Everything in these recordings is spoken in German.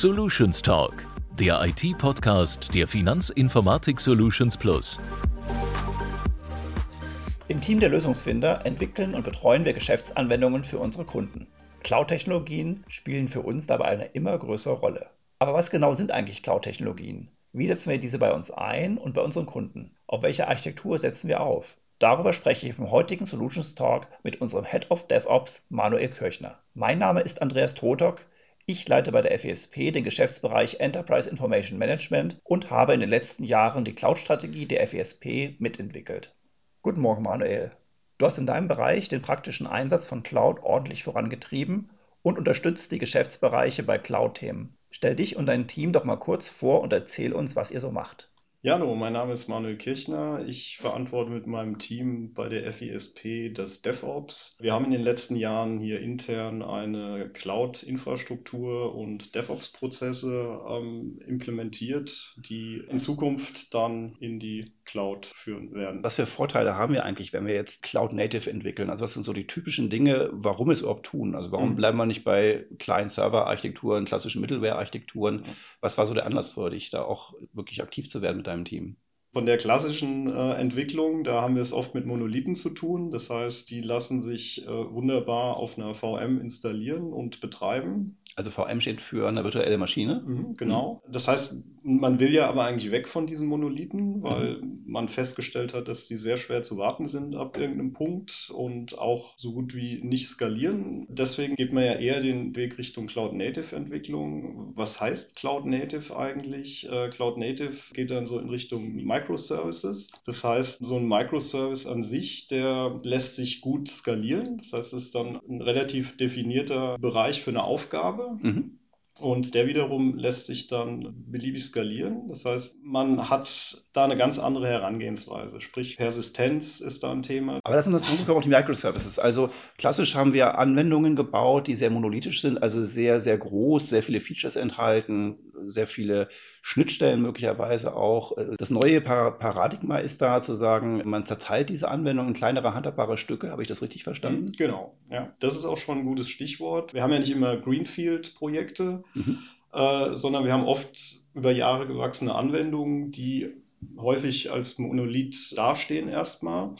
Solutions Talk, der IT-Podcast der Finanzinformatik Solutions Plus. Im Team der Lösungsfinder entwickeln und betreuen wir Geschäftsanwendungen für unsere Kunden. Cloud-Technologien spielen für uns dabei eine immer größere Rolle. Aber was genau sind eigentlich Cloud-Technologien? Wie setzen wir diese bei uns ein und bei unseren Kunden? Auf welche Architektur setzen wir auf? Darüber spreche ich im heutigen Solutions Talk mit unserem Head of DevOps Manuel Kirchner. Mein Name ist Andreas Totok. Ich leite bei der FESP den Geschäftsbereich Enterprise Information Management und habe in den letzten Jahren die Cloud-Strategie der FESP mitentwickelt. Guten Morgen, Manuel. Du hast in deinem Bereich den praktischen Einsatz von Cloud ordentlich vorangetrieben und unterstützt die Geschäftsbereiche bei Cloud-Themen. Stell dich und dein Team doch mal kurz vor und erzähl uns, was ihr so macht. Ja, hallo, mein Name ist Manuel Kirchner. Ich verantworte mit meinem Team bei der FISP das DevOps. Wir haben in den letzten Jahren hier intern eine Cloud-Infrastruktur und DevOps-Prozesse ähm, implementiert, die in Zukunft dann in die Cloud führen werden. Was für Vorteile haben wir eigentlich, wenn wir jetzt Cloud Native entwickeln? Also was sind so die typischen Dinge, warum es überhaupt tun? Also warum mhm. bleiben wir nicht bei kleinen Server-Architekturen, klassischen Middleware-Architekturen? Was war so der Anlass für dich, da auch wirklich aktiv zu werden mit deinem Team? Von der klassischen äh, Entwicklung, da haben wir es oft mit Monolithen zu tun. Das heißt, die lassen sich äh, wunderbar auf einer VM installieren und betreiben. Also VM steht für eine virtuelle Maschine. Mhm, genau. Mhm. Das heißt, man will ja aber eigentlich weg von diesen Monolithen, weil mhm. man festgestellt hat, dass die sehr schwer zu warten sind ab irgendeinem Punkt und auch so gut wie nicht skalieren. Deswegen geht man ja eher den Weg Richtung Cloud Native Entwicklung. Was heißt Cloud Native eigentlich? Äh, Cloud Native geht dann so in Richtung Microservices. Das heißt, so ein Microservice an sich, der lässt sich gut skalieren. Das heißt, es ist dann ein relativ definierter Bereich für eine Aufgabe. Mhm. Und der wiederum lässt sich dann beliebig skalieren. Das heißt, man hat da eine ganz andere Herangehensweise. Sprich, Persistenz ist da ein Thema. Aber das sind natürlich auch die Microservices. Also klassisch haben wir Anwendungen gebaut, die sehr monolithisch sind, also sehr, sehr groß, sehr viele Features enthalten, sehr viele Schnittstellen möglicherweise auch. Das neue Paradigma ist da zu sagen, man zerteilt diese Anwendung in kleinere handhabbare Stücke. Habe ich das richtig verstanden? Mhm, genau, ja. Das ist auch schon ein gutes Stichwort. Wir haben ja nicht immer Greenfield-Projekte, mhm. äh, sondern wir haben oft über Jahre gewachsene Anwendungen, die häufig als Monolith dastehen erstmal.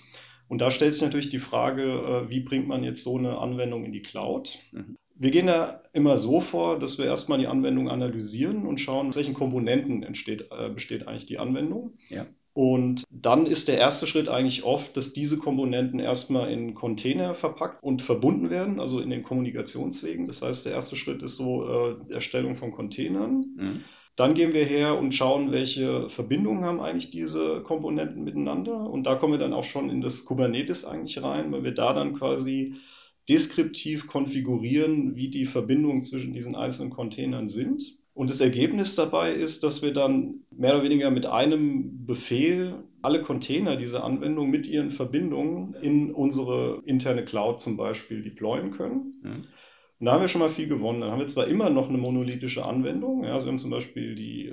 Und da stellt sich natürlich die Frage, äh, wie bringt man jetzt so eine Anwendung in die Cloud? Mhm. Wir gehen da immer so vor, dass wir erstmal die Anwendung analysieren und schauen, aus welchen Komponenten entsteht, äh, besteht eigentlich die Anwendung. Ja. Und dann ist der erste Schritt eigentlich oft, dass diese Komponenten erstmal in Container verpackt und verbunden werden, also in den Kommunikationswegen. Das heißt, der erste Schritt ist so äh, Erstellung von Containern. Mhm. Dann gehen wir her und schauen, welche Verbindungen haben eigentlich diese Komponenten miteinander. Und da kommen wir dann auch schon in das Kubernetes eigentlich rein, weil wir da dann quasi deskriptiv konfigurieren, wie die Verbindungen zwischen diesen einzelnen Containern sind. Und das Ergebnis dabei ist, dass wir dann mehr oder weniger mit einem Befehl alle Container dieser Anwendung mit ihren Verbindungen in unsere interne Cloud zum Beispiel deployen können. Mhm. Und da haben wir schon mal viel gewonnen. Dann haben wir zwar immer noch eine monolithische Anwendung. Ja, also wir haben zum Beispiel die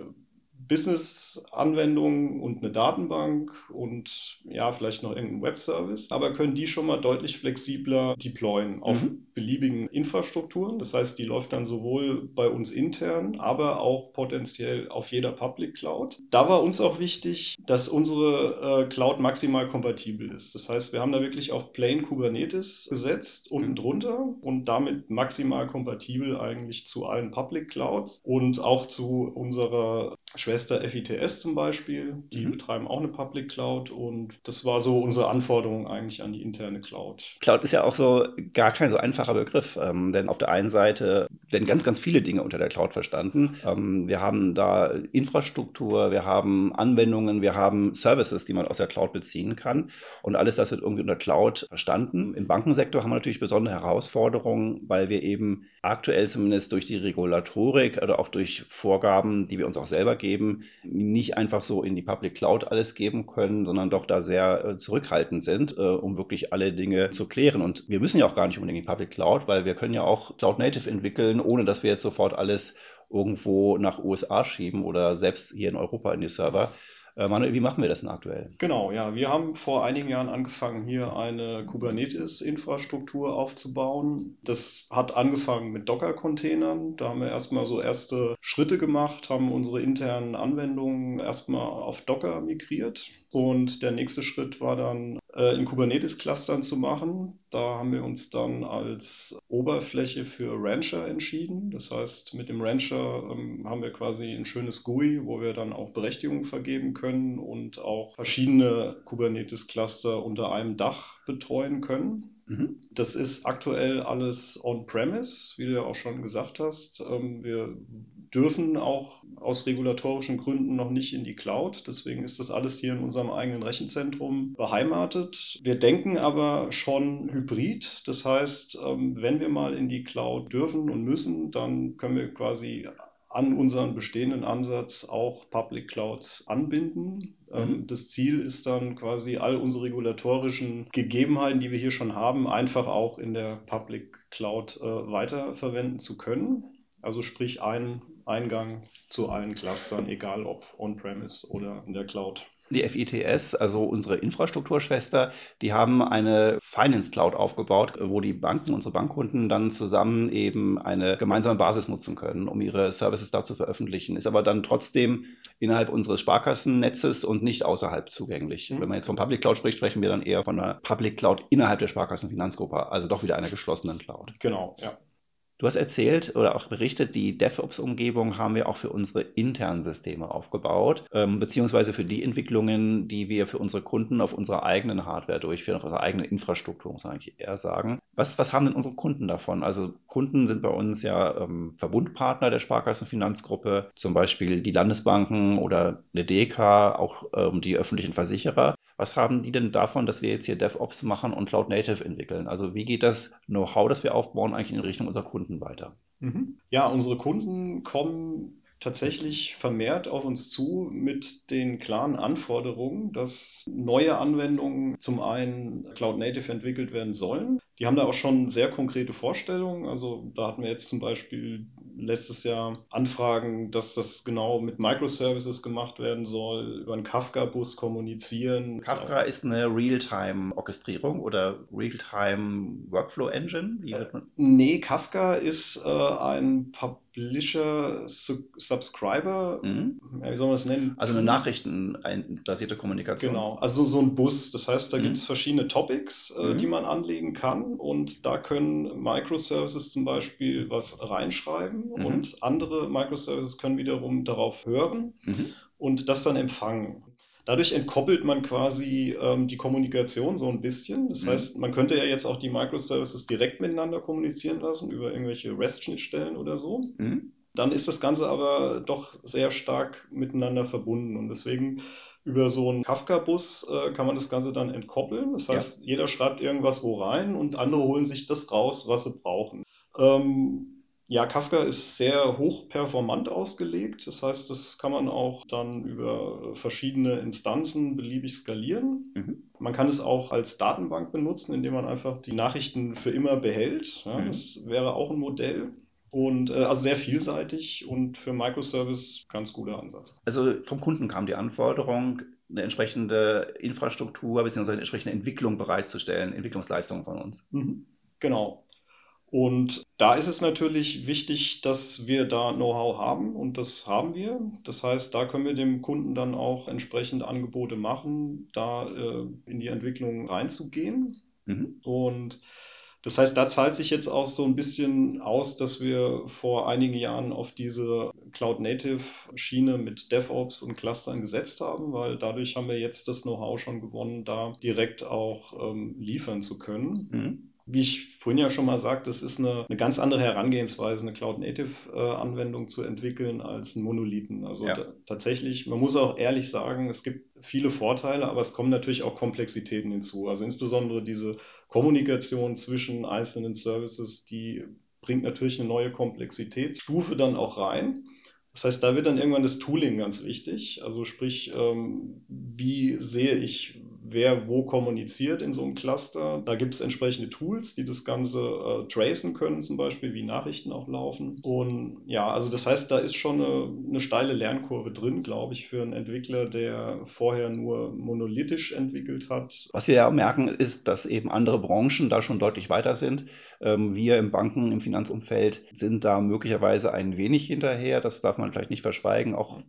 Business-Anwendung und eine Datenbank und ja, vielleicht noch irgendein Webservice, aber können die schon mal deutlich flexibler deployen auf mhm. beliebigen Infrastrukturen. Das heißt, die läuft dann sowohl bei uns intern, aber auch potenziell auf jeder Public Cloud. Da war uns auch wichtig, dass unsere äh, Cloud maximal kompatibel ist. Das heißt, wir haben da wirklich auf Plain Kubernetes gesetzt, unten mhm. drunter und damit maximal kompatibel eigentlich zu allen Public Clouds und auch zu unserer Schwester FITS zum Beispiel, die mhm. betreiben auch eine Public Cloud und das war so unsere Anforderung eigentlich an die interne Cloud. Cloud ist ja auch so gar kein so einfacher Begriff, ähm, denn auf der einen Seite werden ganz, ganz viele Dinge unter der Cloud verstanden. Ähm, wir haben da Infrastruktur, wir haben Anwendungen, wir haben Services, die man aus der Cloud beziehen kann und alles das wird irgendwie unter Cloud verstanden. Im Bankensektor haben wir natürlich besondere Herausforderungen, weil wir eben aktuell zumindest durch die Regulatorik oder auch durch Vorgaben, die wir uns auch selber geben, nicht einfach so in die Public Cloud alles geben können, sondern doch da sehr äh, zurückhaltend sind, äh, um wirklich alle Dinge zu klären. Und wir müssen ja auch gar nicht unbedingt in die Public Cloud, weil wir können ja auch Cloud Native entwickeln, ohne dass wir jetzt sofort alles irgendwo nach USA schieben oder selbst hier in Europa in die Server Äh, Manuel, wie machen wir das denn aktuell? Genau, ja. Wir haben vor einigen Jahren angefangen, hier eine Kubernetes-Infrastruktur aufzubauen. Das hat angefangen mit Docker-Containern. Da haben wir erstmal so erste Schritte gemacht, haben unsere internen Anwendungen erstmal auf Docker migriert. Und der nächste Schritt war dann in Kubernetes-Clustern zu machen. Da haben wir uns dann als Oberfläche für Rancher entschieden. Das heißt, mit dem Rancher ähm, haben wir quasi ein schönes GUI, wo wir dann auch Berechtigungen vergeben können und auch verschiedene Kubernetes-Cluster unter einem Dach betreuen können. Mhm. Das ist aktuell alles on-premise, wie du ja auch schon gesagt hast. Ähm, wir dürfen auch aus regulatorischen Gründen noch nicht in die Cloud. Deswegen ist das alles hier in unserem eigenen Rechenzentrum beheimatet. Wir denken aber schon hybrid. Das heißt, ähm, wenn wir mal in die Cloud dürfen und müssen, dann können wir quasi an unseren bestehenden Ansatz auch Public Clouds anbinden. Ähm, mhm. Das Ziel ist dann quasi all unsere regulatorischen Gegebenheiten, die wir hier schon haben, einfach auch in der Public Cloud äh, weiterverwenden zu können. Also sprich ein Eingang zu allen Clustern, egal ob on-premise oder in der Cloud. Die FITS, also unsere Infrastrukturschwester, die haben eine Finance Cloud aufgebaut, wo die Banken, unsere Bankkunden dann zusammen eben eine gemeinsame Basis nutzen können, um ihre Services da zu veröffentlichen. Ist aber dann trotzdem innerhalb unseres Sparkassennetzes und nicht außerhalb zugänglich. Mhm. Wenn man jetzt von Public Cloud spricht, sprechen wir dann eher von einer Public Cloud innerhalb der Sparkassenfinanzgruppe, also doch wieder einer geschlossenen Cloud. Genau, ja. Du hast erzählt oder auch berichtet, die DevOps-Umgebung haben wir auch für unsere internen Systeme aufgebaut, ähm, beziehungsweise für die Entwicklungen, die wir für unsere Kunden auf unserer eigenen Hardware durchführen, auf unserer eigenen Infrastruktur, muss man eigentlich eher sagen. Was, was haben denn unsere Kunden davon? Also Kunden sind bei uns ja ähm, Verbundpartner der Sparkassenfinanzgruppe, zum Beispiel die Landesbanken oder eine DK, auch ähm, die öffentlichen Versicherer. Was haben die denn davon, dass wir jetzt hier DevOps machen und Cloud Native entwickeln? Also wie geht das Know-how, das wir aufbauen, eigentlich in Richtung unserer Kunden weiter? Mhm. Ja, unsere Kunden kommen tatsächlich vermehrt auf uns zu mit den klaren Anforderungen, dass neue Anwendungen zum einen Cloud Native entwickelt werden sollen. Die haben da auch schon sehr konkrete Vorstellungen. Also da hatten wir jetzt zum Beispiel letztes Jahr Anfragen, dass das genau mit Microservices gemacht werden soll, über einen Kafka-Bus kommunizieren. Kafka ist eine Realtime-Orchestrierung oder Realtime-Workflow-Engine? Äh, nee, Kafka ist äh, ein Publisher-Subscriber, mhm. wie soll man das nennen? Also eine nachrichtenbasierte Kommunikation. Genau, also so ein Bus. Das heißt, da mhm. gibt es verschiedene Topics, äh, mhm. die man anlegen kann und da können Microservices zum Beispiel was reinschreiben mhm. und andere Microservices können wiederum darauf hören mhm. und das dann empfangen. Dadurch entkoppelt man quasi ähm, die Kommunikation so ein bisschen. Das mhm. heißt, man könnte ja jetzt auch die Microservices direkt miteinander kommunizieren lassen über irgendwelche REST-Schnittstellen oder so. Mhm. Dann ist das Ganze aber doch sehr stark miteinander verbunden und deswegen über so einen Kafka-Bus äh, kann man das Ganze dann entkoppeln. Das heißt, ja. jeder schreibt irgendwas wo rein und andere holen sich das raus, was sie brauchen. Ähm, ja, Kafka ist sehr hoch performant ausgelegt. Das heißt, das kann man auch dann über verschiedene Instanzen beliebig skalieren. Mhm. Man kann es auch als Datenbank benutzen, indem man einfach die Nachrichten für immer behält. Ja, mhm. Das wäre auch ein Modell. Und äh, also sehr vielseitig und für Microservice ganz guter Ansatz. Also vom Kunden kam die Anforderung, eine entsprechende Infrastruktur bzw. eine entsprechende Entwicklung bereitzustellen, Entwicklungsleistungen von uns. Mhm. Genau. Und da ist es natürlich wichtig, dass wir da Know-how haben und das haben wir. Das heißt, da können wir dem Kunden dann auch entsprechend Angebote machen, da äh, in die Entwicklung reinzugehen. Mhm. Und das heißt, da zahlt sich jetzt auch so ein bisschen aus, dass wir vor einigen Jahren auf diese Cloud-Native-Schiene mit DevOps und Clustern gesetzt haben, weil dadurch haben wir jetzt das Know-how schon gewonnen, da direkt auch ähm, liefern zu können. Mhm. Wie ich vorhin ja schon mal sagte, es ist eine, eine ganz andere Herangehensweise, eine Cloud-Native-Anwendung zu entwickeln als ein Monolithen. Also ja. tatsächlich, man muss auch ehrlich sagen, es gibt viele Vorteile, aber es kommen natürlich auch Komplexitäten hinzu. Also insbesondere diese Kommunikation zwischen einzelnen Services, die bringt natürlich eine neue Komplexitätsstufe dann auch rein. Das heißt, da wird dann irgendwann das Tooling ganz wichtig. Also sprich, ähm, wie sehe ich wer wo kommuniziert in so einem Cluster. Da gibt es entsprechende Tools, die das Ganze äh, tracen können, zum Beispiel, wie Nachrichten auch laufen. Und ja, also das heißt, da ist schon eine, eine steile Lernkurve drin, glaube ich, für einen Entwickler, der vorher nur monolithisch entwickelt hat. Was wir ja merken, ist, dass eben andere Branchen da schon deutlich weiter sind. Ähm, wir im Banken, im Finanzumfeld sind da möglicherweise ein wenig hinterher. Das darf man vielleicht nicht verschweigen. Auch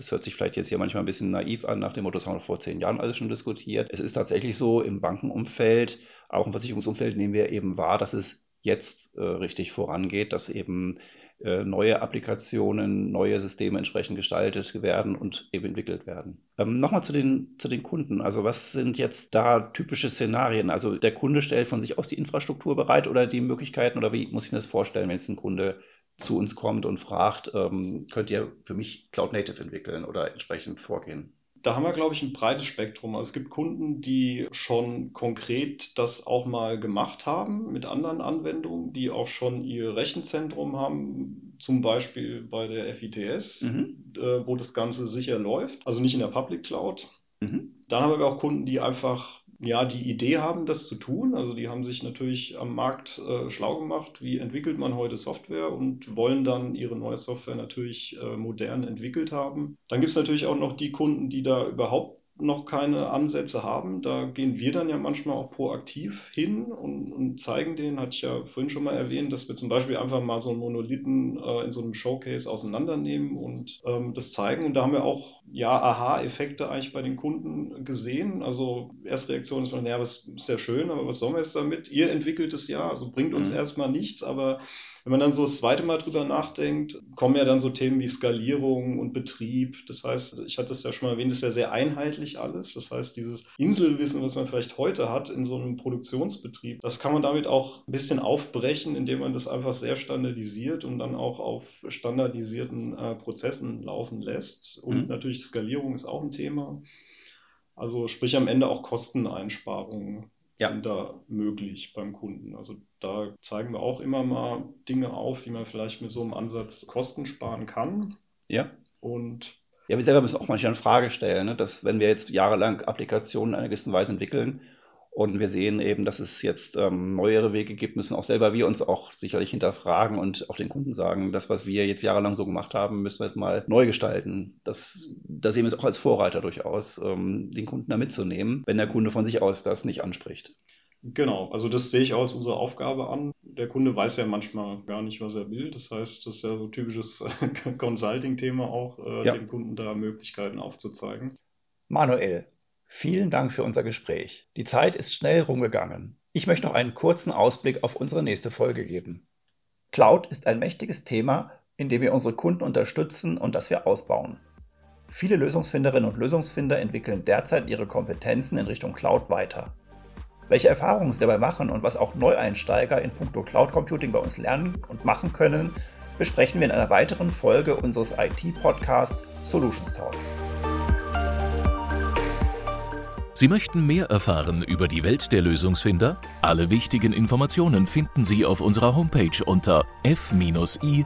das hört sich vielleicht jetzt hier manchmal ein bisschen naiv an, nach dem Motto, das haben wir vor zehn Jahren alles schon diskutiert. Es ist tatsächlich so, im Bankenumfeld, auch im Versicherungsumfeld nehmen wir eben wahr, dass es jetzt äh, richtig vorangeht, dass eben äh, neue Applikationen, neue Systeme entsprechend gestaltet werden und eben entwickelt werden. Ähm, Nochmal zu den, zu den Kunden. Also was sind jetzt da typische Szenarien? Also der Kunde stellt von sich aus die Infrastruktur bereit oder die Möglichkeiten oder wie muss ich mir das vorstellen, wenn jetzt ein Kunde zu uns kommt und fragt, ähm, könnt ihr für mich Cloud Native entwickeln oder entsprechend vorgehen? Da haben wir, glaube ich, ein breites Spektrum. Also es gibt Kunden, die schon konkret das auch mal gemacht haben mit anderen Anwendungen, die auch schon ihr Rechenzentrum haben, zum Beispiel bei der FITS, mhm. äh, wo das Ganze sicher läuft, also nicht in der Public Cloud. Mhm. Dann haben wir auch Kunden, die einfach ja, die Idee haben, das zu tun. Also die haben sich natürlich am Markt äh, schlau gemacht, wie entwickelt man heute Software und wollen dann ihre neue Software natürlich äh, modern entwickelt haben. Dann gibt es natürlich auch noch die Kunden, die da überhaupt noch keine Ansätze haben. Da gehen wir dann ja manchmal auch proaktiv hin und, und, zeigen denen, hatte ich ja vorhin schon mal erwähnt, dass wir zum Beispiel einfach mal so einen Monolithen äh, in so einem Showcase auseinandernehmen und ähm, das zeigen. Und da haben wir auch ja Aha-Effekte eigentlich bei den Kunden gesehen. Also erste Reaktion ist, naja, das ist ja schön, aber was sollen wir jetzt damit? Ihr entwickelt es ja, also bringt uns mhm. erstmal nichts, aber wenn man dann so das zweite Mal drüber nachdenkt, kommen ja dann so Themen wie Skalierung und Betrieb. Das heißt, ich hatte es ja schon mal erwähnt, das ist ja sehr einheitlich alles. Das heißt, dieses Inselwissen, was man vielleicht heute hat in so einem Produktionsbetrieb, das kann man damit auch ein bisschen aufbrechen, indem man das einfach sehr standardisiert und dann auch auf standardisierten äh, Prozessen laufen lässt. Und mhm. natürlich Skalierung ist auch ein Thema. Also sprich am Ende auch Kosteneinsparungen ja. sind da möglich beim Kunden. Also da zeigen wir auch immer mal Dinge auf, wie man vielleicht mit so einem Ansatz Kosten sparen kann. Ja. Und ja, wir selber müssen auch manchmal eine Frage stellen, ne? dass wenn wir jetzt jahrelang Applikationen in einer gewissen Weise entwickeln und wir sehen eben, dass es jetzt ähm, neuere Wege gibt, müssen auch selber wir uns auch sicherlich hinterfragen und auch den Kunden sagen, das, was wir jetzt jahrelang so gemacht haben, müssen wir jetzt mal neu gestalten. Das, da sehen wir es auch als Vorreiter durchaus, ähm, den Kunden da mitzunehmen, wenn der Kunde von sich aus das nicht anspricht. Genau, also das sehe ich auch als unsere Aufgabe an. Der Kunde weiß ja manchmal gar nicht, was er will. Das heißt, das ist ja so ein typisches Consulting-Thema auch, äh, ja. dem Kunden da Möglichkeiten aufzuzeigen. Manuel, vielen Dank für unser Gespräch. Die Zeit ist schnell rumgegangen. Ich möchte noch einen kurzen Ausblick auf unsere nächste Folge geben. Cloud ist ein mächtiges Thema, in dem wir unsere Kunden unterstützen und das wir ausbauen. Viele Lösungsfinderinnen und Lösungsfinder entwickeln derzeit ihre Kompetenzen in Richtung Cloud weiter. Welche Erfahrungen sie dabei machen und was auch Neueinsteiger in puncto Cloud Computing bei uns lernen und machen können, besprechen wir in einer weiteren Folge unseres IT-Podcasts Solutions Talk. Sie möchten mehr erfahren über die Welt der Lösungsfinder? Alle wichtigen Informationen finden Sie auf unserer Homepage unter f-i-sp.de.